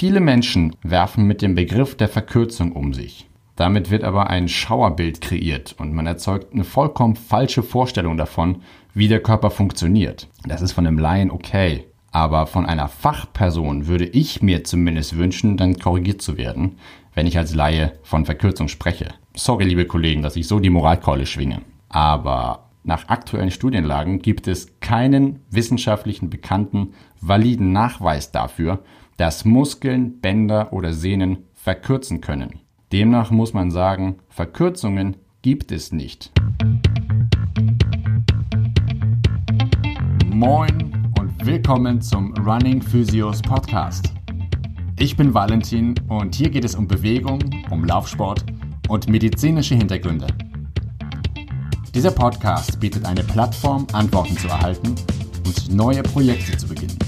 Viele Menschen werfen mit dem Begriff der Verkürzung um sich. Damit wird aber ein Schauerbild kreiert und man erzeugt eine vollkommen falsche Vorstellung davon, wie der Körper funktioniert. Das ist von einem Laien okay. Aber von einer Fachperson würde ich mir zumindest wünschen, dann korrigiert zu werden, wenn ich als Laie von Verkürzung spreche. Sorry, liebe Kollegen, dass ich so die Moralkeule schwinge. Aber nach aktuellen Studienlagen gibt es keinen wissenschaftlichen bekannten, validen Nachweis dafür, dass Muskeln, Bänder oder Sehnen verkürzen können. Demnach muss man sagen, Verkürzungen gibt es nicht. Moin und willkommen zum Running Physios Podcast. Ich bin Valentin und hier geht es um Bewegung, um Laufsport und medizinische Hintergründe. Dieser Podcast bietet eine Plattform, Antworten zu erhalten und neue Projekte zu beginnen.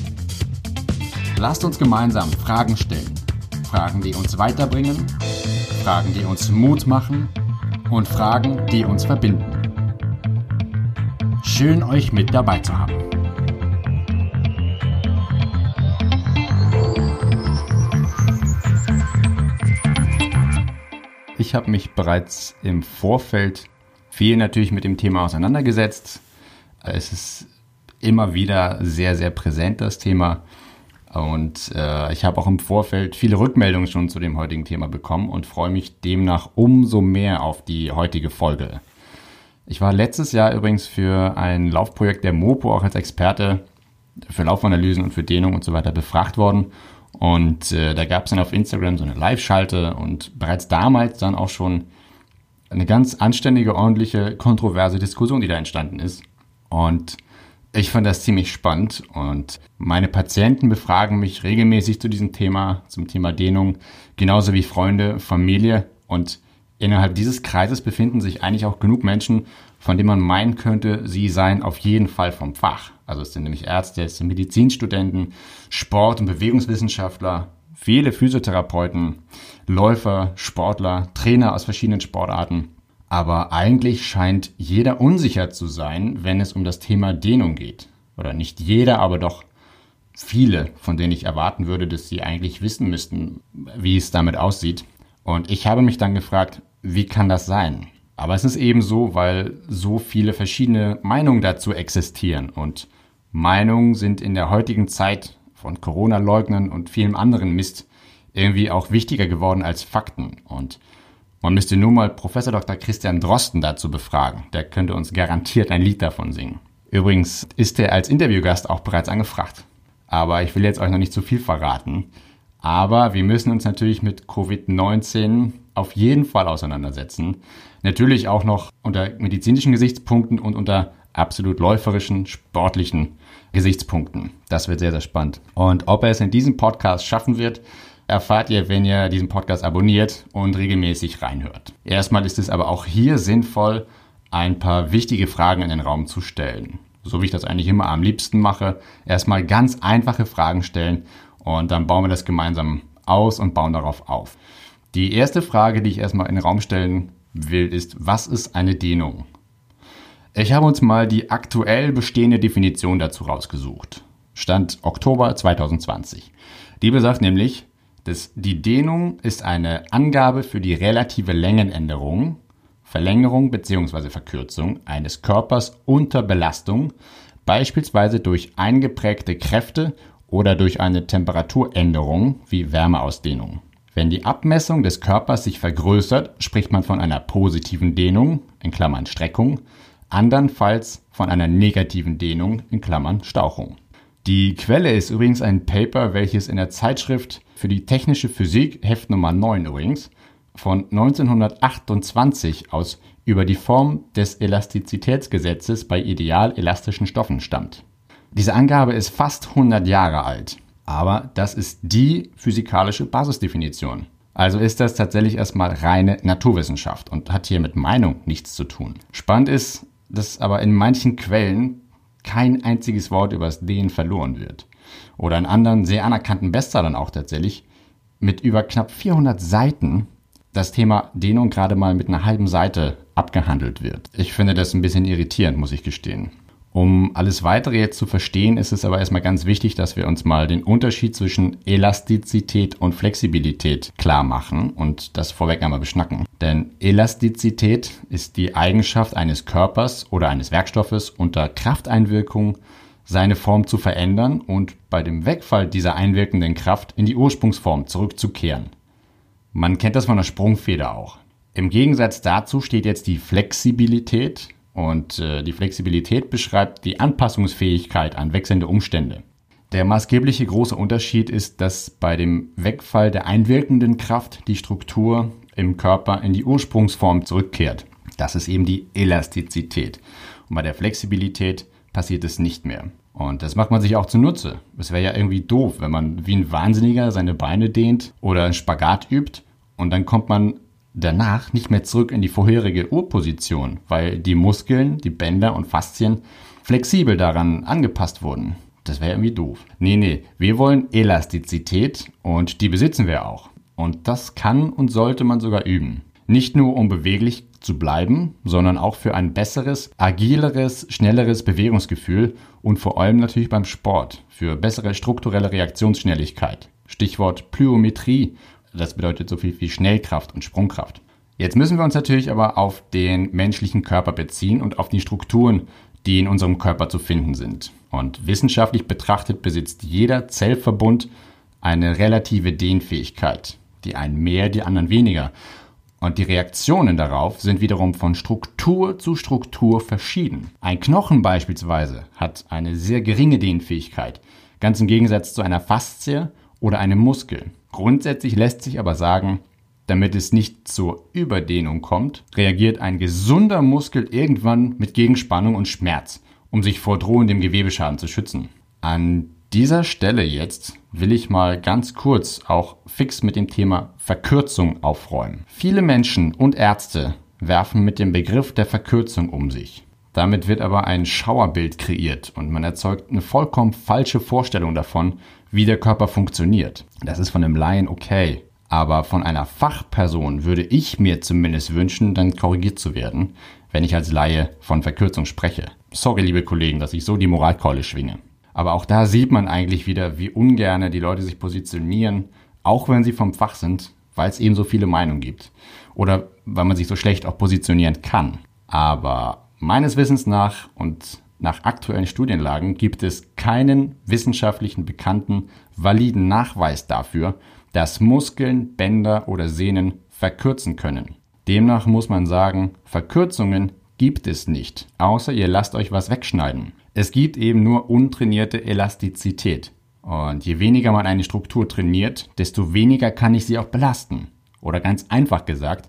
Lasst uns gemeinsam Fragen stellen. Fragen, die uns weiterbringen, Fragen, die uns Mut machen und Fragen, die uns verbinden. Schön euch mit dabei zu haben. Ich habe mich bereits im Vorfeld viel natürlich mit dem Thema auseinandergesetzt. Es ist immer wieder sehr, sehr präsent, das Thema. Und äh, ich habe auch im Vorfeld viele Rückmeldungen schon zu dem heutigen Thema bekommen und freue mich demnach umso mehr auf die heutige Folge. Ich war letztes Jahr übrigens für ein Laufprojekt der Mopo auch als Experte für Laufanalysen und für Dehnung und so weiter befragt worden. Und äh, da gab es dann auf Instagram so eine Live-Schalte und bereits damals dann auch schon eine ganz anständige, ordentliche, kontroverse Diskussion, die da entstanden ist. Und ich fand das ziemlich spannend und meine Patienten befragen mich regelmäßig zu diesem Thema, zum Thema Dehnung, genauso wie Freunde, Familie und innerhalb dieses Kreises befinden sich eigentlich auch genug Menschen, von denen man meinen könnte, sie seien auf jeden Fall vom Fach. Also es sind nämlich Ärzte, es sind Medizinstudenten, Sport- und Bewegungswissenschaftler, viele Physiotherapeuten, Läufer, Sportler, Trainer aus verschiedenen Sportarten. Aber eigentlich scheint jeder unsicher zu sein, wenn es um das Thema Dehnung geht. Oder nicht jeder, aber doch viele, von denen ich erwarten würde, dass sie eigentlich wissen müssten, wie es damit aussieht. Und ich habe mich dann gefragt, wie kann das sein? Aber es ist eben so, weil so viele verschiedene Meinungen dazu existieren. Und Meinungen sind in der heutigen Zeit von Corona-Leugnern und vielem anderen Mist irgendwie auch wichtiger geworden als Fakten. Und man müsste nur mal Professor Dr. Christian Drosten dazu befragen. Der könnte uns garantiert ein Lied davon singen. Übrigens ist er als Interviewgast auch bereits angefragt. Aber ich will jetzt euch noch nicht zu viel verraten. Aber wir müssen uns natürlich mit Covid-19 auf jeden Fall auseinandersetzen. Natürlich auch noch unter medizinischen Gesichtspunkten und unter absolut läuferischen, sportlichen Gesichtspunkten. Das wird sehr, sehr spannend. Und ob er es in diesem Podcast schaffen wird, erfahrt ihr, wenn ihr diesen Podcast abonniert und regelmäßig reinhört. Erstmal ist es aber auch hier sinnvoll, ein paar wichtige Fragen in den Raum zu stellen. So wie ich das eigentlich immer am liebsten mache. Erstmal ganz einfache Fragen stellen und dann bauen wir das gemeinsam aus und bauen darauf auf. Die erste Frage, die ich erstmal in den Raum stellen will, ist, was ist eine Dehnung? Ich habe uns mal die aktuell bestehende Definition dazu rausgesucht. Stand Oktober 2020. Die besagt nämlich, dass die Dehnung ist eine Angabe für die relative Längenänderung, Verlängerung bzw. Verkürzung eines Körpers unter Belastung, beispielsweise durch eingeprägte Kräfte oder durch eine Temperaturänderung wie Wärmeausdehnung. Wenn die Abmessung des Körpers sich vergrößert, spricht man von einer positiven Dehnung in Klammern Streckung andernfalls von einer negativen Dehnung in Klammern Stauchung. Die Quelle ist übrigens ein Paper, welches in der Zeitschrift für die technische Physik, Heft Nummer 9 übrigens, von 1928 aus über die Form des Elastizitätsgesetzes bei ideal elastischen Stoffen stammt. Diese Angabe ist fast 100 Jahre alt, aber das ist die physikalische Basisdefinition. Also ist das tatsächlich erstmal reine Naturwissenschaft und hat hier mit Meinung nichts zu tun. Spannend ist, dass aber in manchen Quellen kein einziges Wort über das Dehnen verloren wird. Oder in anderen sehr anerkannten Bestsellern auch tatsächlich mit über knapp 400 Seiten das Thema Dehnung gerade mal mit einer halben Seite abgehandelt wird. Ich finde das ein bisschen irritierend, muss ich gestehen. Um alles weitere jetzt zu verstehen, ist es aber erstmal ganz wichtig, dass wir uns mal den Unterschied zwischen Elastizität und Flexibilität klar machen und das vorweg einmal beschnacken. Denn Elastizität ist die Eigenschaft eines Körpers oder eines Werkstoffes unter Krafteinwirkung seine Form zu verändern und bei dem Wegfall dieser einwirkenden Kraft in die Ursprungsform zurückzukehren. Man kennt das von der Sprungfeder auch. Im Gegensatz dazu steht jetzt die Flexibilität und äh, die Flexibilität beschreibt die Anpassungsfähigkeit an wechselnde Umstände. Der maßgebliche große Unterschied ist, dass bei dem Wegfall der einwirkenden Kraft die Struktur im Körper in die Ursprungsform zurückkehrt. Das ist eben die Elastizität. Und bei der Flexibilität passiert es nicht mehr. Und das macht man sich auch zunutze. Es wäre ja irgendwie doof, wenn man wie ein Wahnsinniger seine Beine dehnt oder einen Spagat übt und dann kommt man danach nicht mehr zurück in die vorherige Urposition, weil die Muskeln, die Bänder und Faszien flexibel daran angepasst wurden. Das wäre irgendwie doof. Nee, nee, wir wollen Elastizität und die besitzen wir auch. Und das kann und sollte man sogar üben. Nicht nur um beweglich zu bleiben, sondern auch für ein besseres, agileres, schnelleres Bewegungsgefühl und vor allem natürlich beim Sport für bessere strukturelle Reaktionsschnelligkeit. Stichwort Plyometrie das bedeutet so viel wie Schnellkraft und Sprungkraft. Jetzt müssen wir uns natürlich aber auf den menschlichen Körper beziehen und auf die Strukturen, die in unserem Körper zu finden sind. Und wissenschaftlich betrachtet besitzt jeder Zellverbund eine relative Dehnfähigkeit. Die einen mehr, die anderen weniger. Und die Reaktionen darauf sind wiederum von Struktur zu Struktur verschieden. Ein Knochen beispielsweise hat eine sehr geringe Dehnfähigkeit, ganz im Gegensatz zu einer Faszie oder einem Muskel. Grundsätzlich lässt sich aber sagen, damit es nicht zur Überdehnung kommt, reagiert ein gesunder Muskel irgendwann mit Gegenspannung und Schmerz, um sich vor drohendem Gewebeschaden zu schützen. An dieser Stelle jetzt will ich mal ganz kurz auch fix mit dem Thema Verkürzung aufräumen. Viele Menschen und Ärzte werfen mit dem Begriff der Verkürzung um sich. Damit wird aber ein Schauerbild kreiert und man erzeugt eine vollkommen falsche Vorstellung davon, wie der Körper funktioniert. Das ist von einem Laien okay. Aber von einer Fachperson würde ich mir zumindest wünschen, dann korrigiert zu werden, wenn ich als Laie von Verkürzung spreche. Sorry, liebe Kollegen, dass ich so die Moralkeule schwinge. Aber auch da sieht man eigentlich wieder, wie ungerne die Leute sich positionieren, auch wenn sie vom Fach sind, weil es eben so viele Meinungen gibt. Oder weil man sich so schlecht auch positionieren kann. Aber meines Wissens nach und nach aktuellen Studienlagen gibt es keinen wissenschaftlichen bekannten, validen Nachweis dafür, dass Muskeln, Bänder oder Sehnen verkürzen können. Demnach muss man sagen, Verkürzungen gibt es nicht, außer ihr lasst euch was wegschneiden. Es gibt eben nur untrainierte Elastizität. Und je weniger man eine Struktur trainiert, desto weniger kann ich sie auch belasten. Oder ganz einfach gesagt,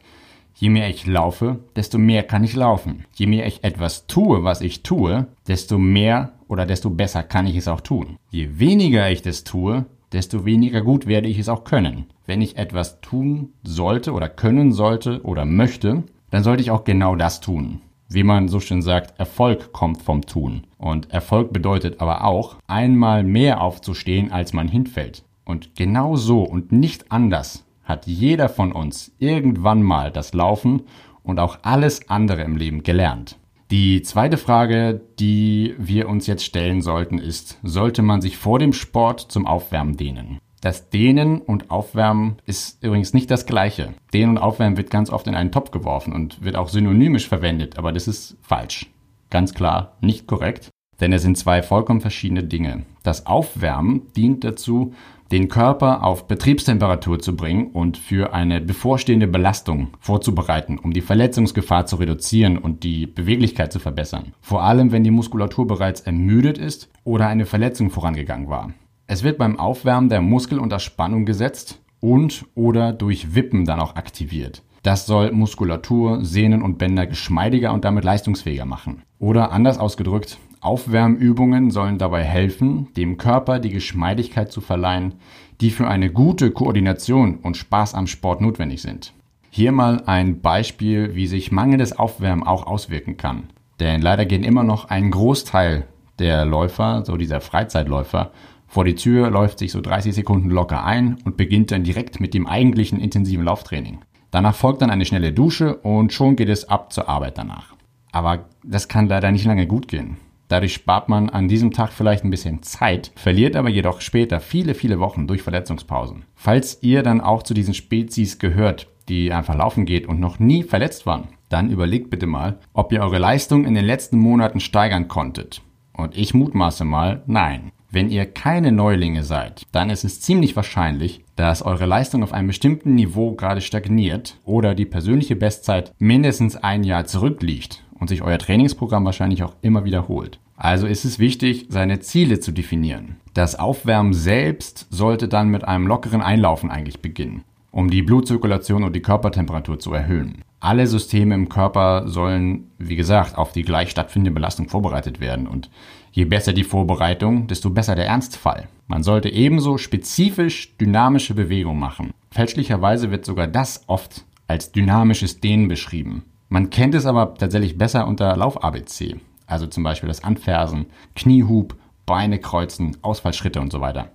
Je mehr ich laufe, desto mehr kann ich laufen. Je mehr ich etwas tue, was ich tue, desto mehr oder desto besser kann ich es auch tun. Je weniger ich das tue, desto weniger gut werde ich es auch können. Wenn ich etwas tun sollte oder können sollte oder möchte, dann sollte ich auch genau das tun. Wie man so schön sagt, Erfolg kommt vom Tun. Und Erfolg bedeutet aber auch, einmal mehr aufzustehen, als man hinfällt. Und genau so und nicht anders hat jeder von uns irgendwann mal das Laufen und auch alles andere im Leben gelernt. Die zweite Frage, die wir uns jetzt stellen sollten, ist, sollte man sich vor dem Sport zum Aufwärmen dehnen? Das Dehnen und Aufwärmen ist übrigens nicht das gleiche. Dehnen und Aufwärmen wird ganz oft in einen Topf geworfen und wird auch synonymisch verwendet, aber das ist falsch. Ganz klar nicht korrekt, denn es sind zwei vollkommen verschiedene Dinge. Das Aufwärmen dient dazu, den Körper auf Betriebstemperatur zu bringen und für eine bevorstehende Belastung vorzubereiten, um die Verletzungsgefahr zu reduzieren und die Beweglichkeit zu verbessern. Vor allem, wenn die Muskulatur bereits ermüdet ist oder eine Verletzung vorangegangen war. Es wird beim Aufwärmen der Muskel unter Spannung gesetzt und oder durch Wippen dann auch aktiviert. Das soll Muskulatur, Sehnen und Bänder geschmeidiger und damit leistungsfähiger machen. Oder anders ausgedrückt, Aufwärmübungen sollen dabei helfen, dem Körper die Geschmeidigkeit zu verleihen, die für eine gute Koordination und Spaß am Sport notwendig sind. Hier mal ein Beispiel, wie sich mangelndes Aufwärmen auch auswirken kann. Denn leider gehen immer noch ein Großteil der Läufer, so dieser Freizeitläufer, vor die Tür, läuft sich so 30 Sekunden locker ein und beginnt dann direkt mit dem eigentlichen intensiven Lauftraining. Danach folgt dann eine schnelle Dusche und schon geht es ab zur Arbeit danach. Aber das kann leider nicht lange gut gehen. Dadurch spart man an diesem Tag vielleicht ein bisschen Zeit, verliert aber jedoch später viele, viele Wochen durch Verletzungspausen. Falls ihr dann auch zu diesen Spezies gehört, die einfach laufen geht und noch nie verletzt waren, dann überlegt bitte mal, ob ihr eure Leistung in den letzten Monaten steigern konntet. Und ich mutmaße mal, nein. Wenn ihr keine Neulinge seid, dann ist es ziemlich wahrscheinlich, dass eure Leistung auf einem bestimmten Niveau gerade stagniert oder die persönliche Bestzeit mindestens ein Jahr zurückliegt und sich euer Trainingsprogramm wahrscheinlich auch immer wiederholt. Also ist es wichtig, seine Ziele zu definieren. Das Aufwärmen selbst sollte dann mit einem lockeren Einlaufen eigentlich beginnen, um die Blutzirkulation und die Körpertemperatur zu erhöhen. Alle Systeme im Körper sollen, wie gesagt, auf die gleich stattfindende Belastung vorbereitet werden und je besser die Vorbereitung, desto besser der Ernstfall. Man sollte ebenso spezifisch dynamische Bewegung machen. Fälschlicherweise wird sogar das oft als dynamisches Dehnen beschrieben. Man kennt es aber tatsächlich besser unter Lauf-ABC also zum Beispiel das Anfersen, Kniehub, Beine kreuzen, Ausfallschritte und so weiter.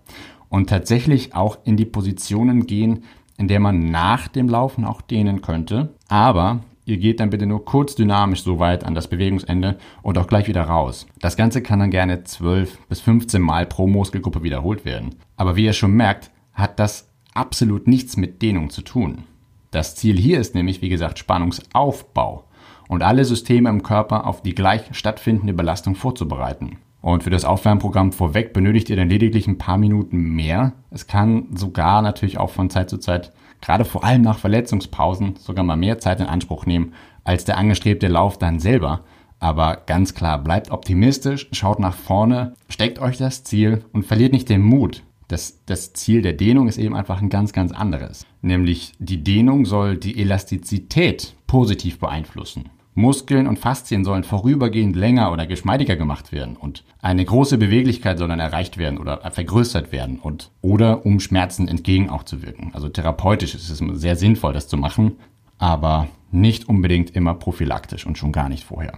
Und tatsächlich auch in die Positionen gehen, in der man nach dem Laufen auch dehnen könnte. Aber ihr geht dann bitte nur kurz dynamisch so weit an das Bewegungsende und auch gleich wieder raus. Das Ganze kann dann gerne 12 bis 15 Mal pro Muskelgruppe wiederholt werden. Aber wie ihr schon merkt, hat das absolut nichts mit Dehnung zu tun. Das Ziel hier ist nämlich, wie gesagt, Spannungsaufbau und alle Systeme im Körper auf die gleich stattfindende Belastung vorzubereiten. Und für das Aufwärmprogramm vorweg benötigt ihr dann lediglich ein paar Minuten mehr. Es kann sogar natürlich auch von Zeit zu Zeit, gerade vor allem nach Verletzungspausen, sogar mal mehr Zeit in Anspruch nehmen als der angestrebte Lauf dann selber. Aber ganz klar, bleibt optimistisch, schaut nach vorne, steckt euch das Ziel und verliert nicht den Mut. Das, das Ziel der Dehnung ist eben einfach ein ganz, ganz anderes. Nämlich die Dehnung soll die Elastizität positiv beeinflussen. Muskeln und Faszien sollen vorübergehend länger oder geschmeidiger gemacht werden und eine große Beweglichkeit soll dann erreicht werden oder vergrößert werden und oder um Schmerzen entgegen auch zu wirken. Also therapeutisch ist es sehr sinnvoll, das zu machen, aber nicht unbedingt immer prophylaktisch und schon gar nicht vorher.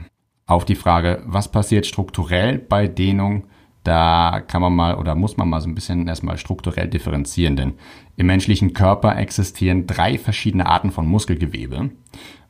Auf die Frage, was passiert strukturell bei Dehnung, da kann man mal oder muss man mal so ein bisschen erstmal strukturell differenzieren, denn im menschlichen Körper existieren drei verschiedene Arten von Muskelgewebe.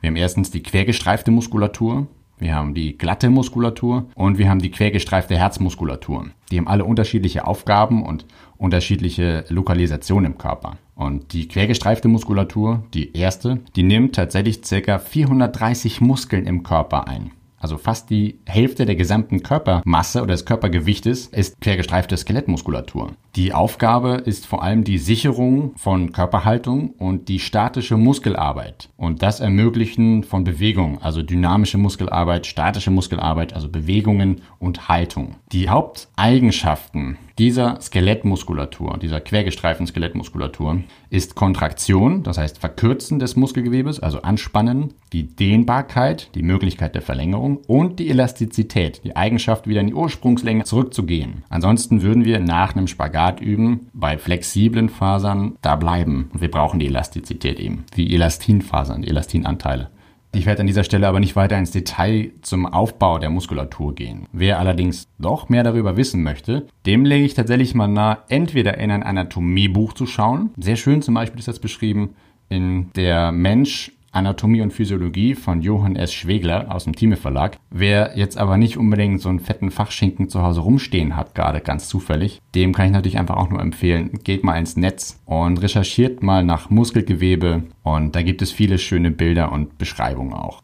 Wir haben erstens die quergestreifte Muskulatur, wir haben die glatte Muskulatur und wir haben die quergestreifte Herzmuskulatur. Die haben alle unterschiedliche Aufgaben und unterschiedliche Lokalisationen im Körper. Und die quergestreifte Muskulatur, die erste, die nimmt tatsächlich ca. 430 Muskeln im Körper ein. Also fast die Hälfte der gesamten Körpermasse oder des Körpergewichtes ist quergestreifte Skelettmuskulatur. Die Aufgabe ist vor allem die Sicherung von Körperhaltung und die statische Muskelarbeit und das Ermöglichen von Bewegung, also dynamische Muskelarbeit, statische Muskelarbeit, also Bewegungen und Haltung. Die Haupteigenschaften dieser Skelettmuskulatur, dieser quergestreiften Skelettmuskulatur ist Kontraktion, das heißt Verkürzen des Muskelgewebes, also Anspannen, die Dehnbarkeit, die Möglichkeit der Verlängerung und die Elastizität, die Eigenschaft wieder in die Ursprungslänge zurückzugehen. Ansonsten würden wir nach einem Spagat üben, bei flexiblen Fasern da bleiben. Und wir brauchen die Elastizität eben, wie Elastinfasern, die Elastinanteile. Ich werde an dieser Stelle aber nicht weiter ins Detail zum Aufbau der Muskulatur gehen. Wer allerdings doch mehr darüber wissen möchte, dem lege ich tatsächlich mal nahe, entweder in ein Anatomiebuch zu schauen. Sehr schön zum Beispiel ist das beschrieben in der Mensch Anatomie und Physiologie von Johann S. Schwegler aus dem Thieme Verlag. Wer jetzt aber nicht unbedingt so einen fetten Fachschinken zu Hause rumstehen hat, gerade ganz zufällig, dem kann ich natürlich einfach auch nur empfehlen, geht mal ins Netz und recherchiert mal nach Muskelgewebe und da gibt es viele schöne Bilder und Beschreibungen auch.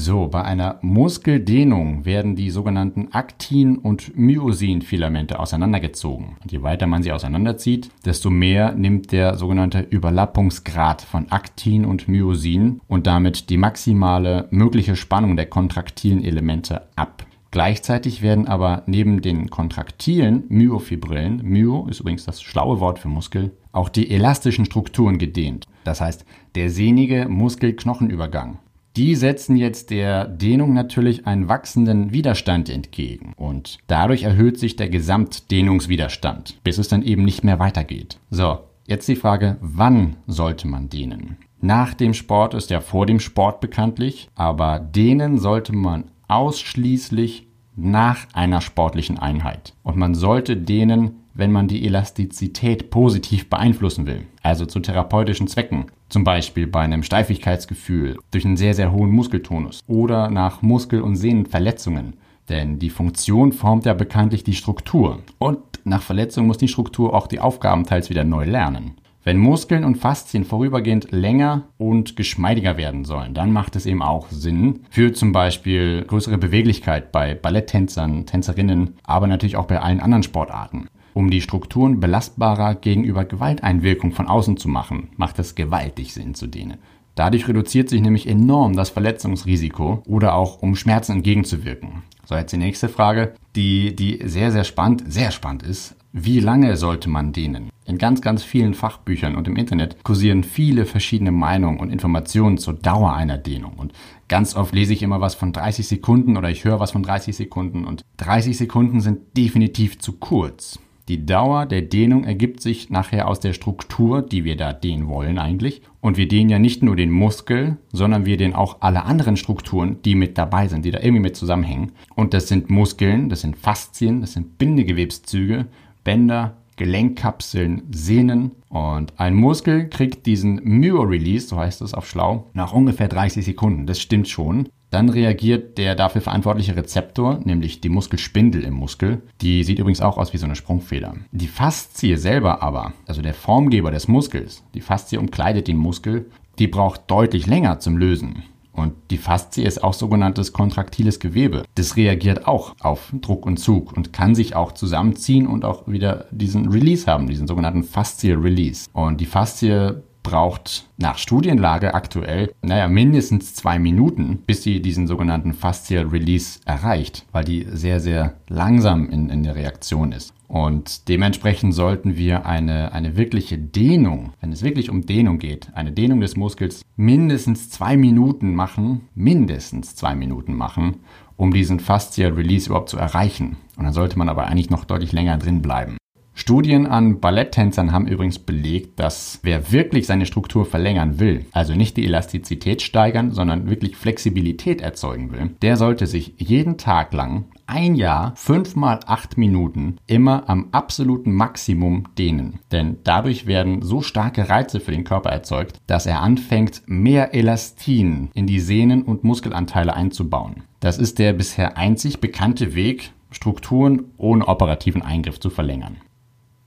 So, bei einer Muskeldehnung werden die sogenannten Aktin- und Myosin-Filamente auseinandergezogen. Und je weiter man sie auseinanderzieht, desto mehr nimmt der sogenannte Überlappungsgrad von Aktin und Myosin und damit die maximale mögliche Spannung der kontraktilen Elemente ab. Gleichzeitig werden aber neben den kontraktilen Myofibrillen, Myo ist übrigens das schlaue Wort für Muskel, auch die elastischen Strukturen gedehnt. Das heißt, der sehnige Muskel-Knochenübergang die setzen jetzt der Dehnung natürlich einen wachsenden Widerstand entgegen und dadurch erhöht sich der Gesamtdehnungswiderstand, bis es dann eben nicht mehr weitergeht. So, jetzt die Frage, wann sollte man dehnen? Nach dem Sport ist ja vor dem Sport bekanntlich, aber dehnen sollte man ausschließlich nach einer sportlichen Einheit. Und man sollte dehnen wenn man die Elastizität positiv beeinflussen will, also zu therapeutischen Zwecken, zum Beispiel bei einem Steifigkeitsgefühl durch einen sehr, sehr hohen Muskeltonus oder nach Muskel- und Sehnenverletzungen, Denn die Funktion formt ja bekanntlich die Struktur. Und nach Verletzung muss die Struktur auch die Aufgaben teils wieder neu lernen. Wenn Muskeln und Faszien vorübergehend länger und geschmeidiger werden sollen, dann macht es eben auch Sinn für zum Beispiel größere Beweglichkeit bei Balletttänzern, Tänzerinnen, aber natürlich auch bei allen anderen Sportarten. Um die Strukturen belastbarer gegenüber Gewalteinwirkung von außen zu machen, macht es gewaltig Sinn zu dehnen. Dadurch reduziert sich nämlich enorm das Verletzungsrisiko oder auch um Schmerzen entgegenzuwirken. So, jetzt die nächste Frage, die, die sehr, sehr spannend, sehr spannend ist. Wie lange sollte man dehnen? In ganz, ganz vielen Fachbüchern und im Internet kursieren viele verschiedene Meinungen und Informationen zur Dauer einer Dehnung. Und ganz oft lese ich immer was von 30 Sekunden oder ich höre was von 30 Sekunden und 30 Sekunden sind definitiv zu kurz. Die Dauer der Dehnung ergibt sich nachher aus der Struktur, die wir da dehnen wollen eigentlich. Und wir dehnen ja nicht nur den Muskel, sondern wir dehnen auch alle anderen Strukturen, die mit dabei sind, die da irgendwie mit zusammenhängen. Und das sind Muskeln, das sind Faszien, das sind Bindegewebszüge, Bänder, Gelenkkapseln, Sehnen. Und ein Muskel kriegt diesen Myo-Release, so heißt es auf Schlau, nach ungefähr 30 Sekunden. Das stimmt schon. Dann reagiert der dafür verantwortliche Rezeptor, nämlich die Muskelspindel im Muskel. Die sieht übrigens auch aus wie so eine Sprungfeder. Die Faszie selber aber, also der Formgeber des Muskels, die Faszie umkleidet den Muskel, die braucht deutlich länger zum Lösen. Und die Faszie ist auch sogenanntes kontraktiles Gewebe. Das reagiert auch auf Druck und Zug und kann sich auch zusammenziehen und auch wieder diesen Release haben, diesen sogenannten Fascial Release. Und die Faszie braucht nach Studienlage aktuell, naja, mindestens zwei Minuten, bis sie diesen sogenannten Fascial Release erreicht, weil die sehr, sehr langsam in, in der Reaktion ist. Und dementsprechend sollten wir eine, eine wirkliche Dehnung, wenn es wirklich um Dehnung geht, eine Dehnung des Muskels mindestens zwei Minuten machen, mindestens zwei Minuten machen, um diesen Fascial Release überhaupt zu erreichen. Und dann sollte man aber eigentlich noch deutlich länger drin bleiben. Studien an Balletttänzern haben übrigens belegt, dass wer wirklich seine Struktur verlängern will, also nicht die Elastizität steigern, sondern wirklich Flexibilität erzeugen will, der sollte sich jeden Tag lang ein Jahr fünf mal acht Minuten immer am absoluten Maximum dehnen. Denn dadurch werden so starke Reize für den Körper erzeugt, dass er anfängt, mehr Elastin in die Sehnen und Muskelanteile einzubauen. Das ist der bisher einzig bekannte Weg, Strukturen ohne operativen Eingriff zu verlängern.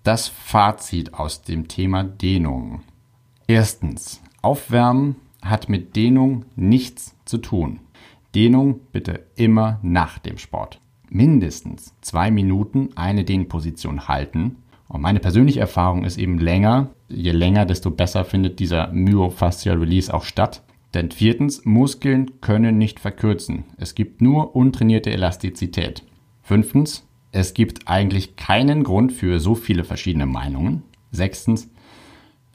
Das Fazit aus dem Thema Dehnung. Erstens, Aufwärmen hat mit Dehnung nichts zu tun. Dehnung bitte immer nach dem Sport. Mindestens zwei Minuten eine Dehnposition halten. Und meine persönliche Erfahrung ist eben länger. Je länger, desto besser findet dieser Myofascial Release auch statt. Denn viertens, Muskeln können nicht verkürzen. Es gibt nur untrainierte Elastizität. Fünftens, es gibt eigentlich keinen Grund für so viele verschiedene Meinungen. Sechstens,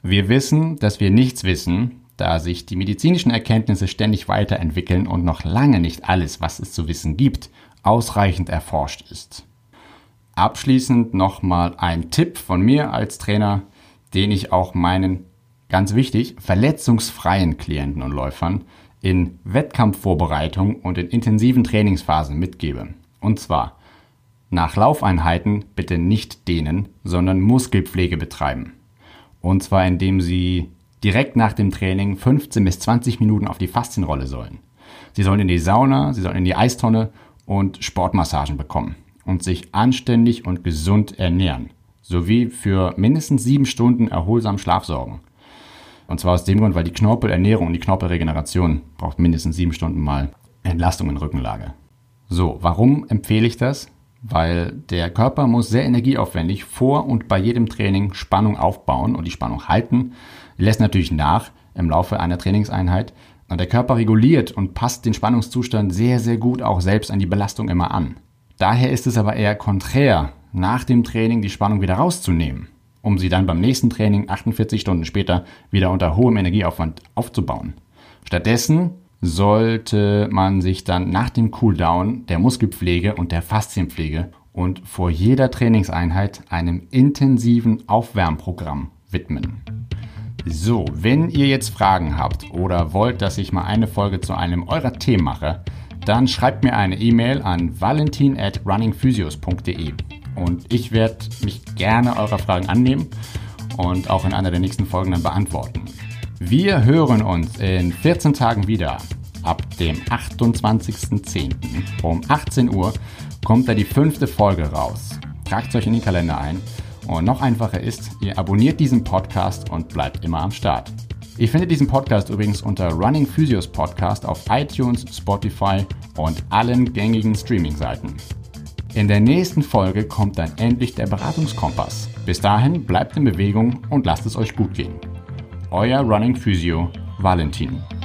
wir wissen, dass wir nichts wissen, da sich die medizinischen Erkenntnisse ständig weiterentwickeln und noch lange nicht alles, was es zu wissen gibt, ausreichend erforscht ist. Abschließend nochmal ein Tipp von mir als Trainer, den ich auch meinen, ganz wichtig, verletzungsfreien Klienten und Läufern in Wettkampfvorbereitung und in intensiven Trainingsphasen mitgebe. Und zwar, nach Laufeinheiten bitte nicht dehnen, sondern Muskelpflege betreiben. Und zwar indem Sie direkt nach dem Training 15 bis 20 Minuten auf die Faszienrolle sollen. Sie sollen in die Sauna, Sie sollen in die Eistonne und Sportmassagen bekommen und sich anständig und gesund ernähren, sowie für mindestens sieben Stunden erholsam Schlaf sorgen. Und zwar aus dem Grund, weil die Knorpelernährung und die Knorpelregeneration braucht mindestens sieben Stunden mal Entlastung in Rückenlage. So, warum empfehle ich das? Weil der Körper muss sehr energieaufwendig vor und bei jedem Training Spannung aufbauen und die Spannung halten. Lässt natürlich nach im Laufe einer Trainingseinheit. Und der Körper reguliert und passt den Spannungszustand sehr, sehr gut auch selbst an die Belastung immer an. Daher ist es aber eher konträr, nach dem Training die Spannung wieder rauszunehmen, um sie dann beim nächsten Training 48 Stunden später wieder unter hohem Energieaufwand aufzubauen. Stattdessen sollte man sich dann nach dem Cooldown der Muskelpflege und der Faszienpflege und vor jeder Trainingseinheit einem intensiven Aufwärmprogramm widmen. So, wenn ihr jetzt Fragen habt oder wollt, dass ich mal eine Folge zu einem eurer Themen mache, dann schreibt mir eine E-Mail an valentin at runningphysios.de und ich werde mich gerne eurer Fragen annehmen und auch in einer der nächsten Folgen dann beantworten. Wir hören uns in 14 Tagen wieder. Ab dem 28.10. um 18 Uhr kommt da die fünfte Folge raus. Tragt euch in den Kalender ein. Und noch einfacher ist, ihr abonniert diesen Podcast und bleibt immer am Start. Ihr findet diesen Podcast übrigens unter Running Physios Podcast auf iTunes, Spotify und allen gängigen Streaming-Seiten. In der nächsten Folge kommt dann endlich der Beratungskompass. Bis dahin bleibt in Bewegung und lasst es euch gut gehen. Euer Running Physio Valentin.